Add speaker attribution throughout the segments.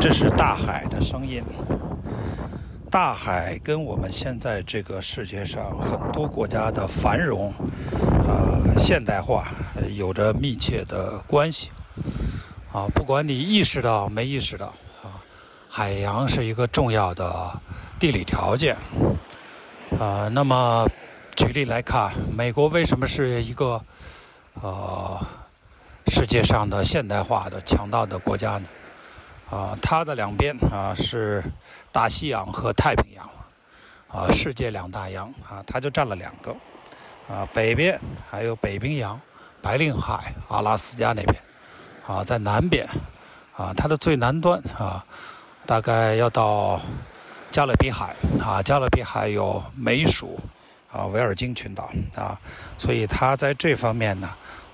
Speaker 1: 这是大海的声音。大海跟我们现在这个世界上很多国家的繁荣、呃现代化有着密切的关系。啊，不管你意识到没意识到，啊，海洋是一个重要的地理条件。啊，那么举例来看，美国为什么是一个呃世界上的现代化的强大的国家呢？啊，它的两边啊是大西洋和太平洋，啊，世界两大洋啊，它就占了两个，啊，北边还有北冰洋、白令海、阿拉斯加那边，啊，在南边，啊，它的最南端啊，大概要到加勒比海，啊，加勒比海有美属啊维尔京群岛啊，所以它在这方面呢。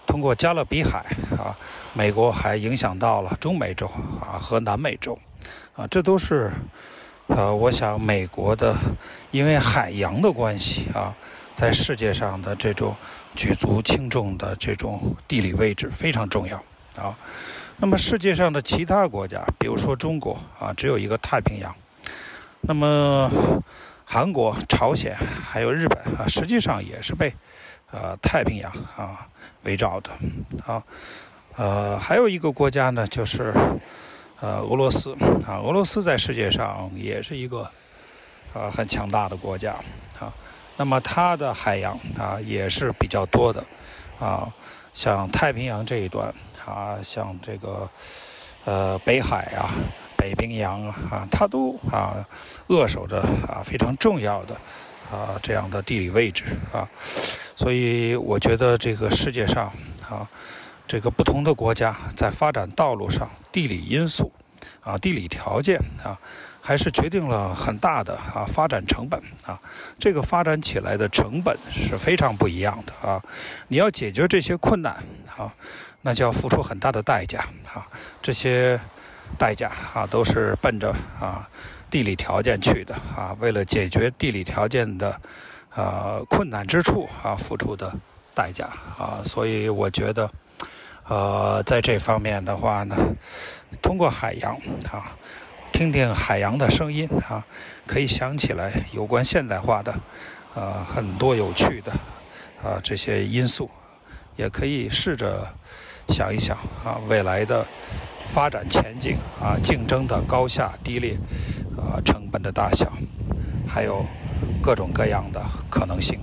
Speaker 1: 通过加勒比海啊，美国还影响到了中美洲啊和南美洲，啊，这都是呃，我想美国的因为海洋的关系啊，在世界上的这种举足轻重的这种地理位置非常重要啊。那么世界上的其他国家，比如说中国啊，只有一个太平洋。那么韩国、朝鲜还有日本啊，实际上也是被。呃，太平洋啊，围绕的，啊，呃，还有一个国家呢，就是呃，俄罗斯啊，俄罗斯在世界上也是一个呃很强大的国家啊。那么它的海洋啊也是比较多的啊，像太平洋这一端啊，像这个呃北海啊、北冰洋啊，啊，它都啊扼守着啊非常重要的。啊，这样的地理位置啊，所以我觉得这个世界上啊，这个不同的国家在发展道路上，地理因素啊，地理条件啊，还是决定了很大的啊发展成本啊。这个发展起来的成本是非常不一样的啊。你要解决这些困难啊，那就要付出很大的代价啊。这些代价啊，都是奔着啊。地理条件去的啊，为了解决地理条件的呃困难之处啊，付出的代价啊，所以我觉得，呃，在这方面的话呢，通过海洋啊，听听海洋的声音啊，可以想起来有关现代化的呃很多有趣的啊这些因素，也可以试着想一想啊未来的发展前景啊，竞争的高下低劣。啊，成本的大小，还有各种各样的可能性。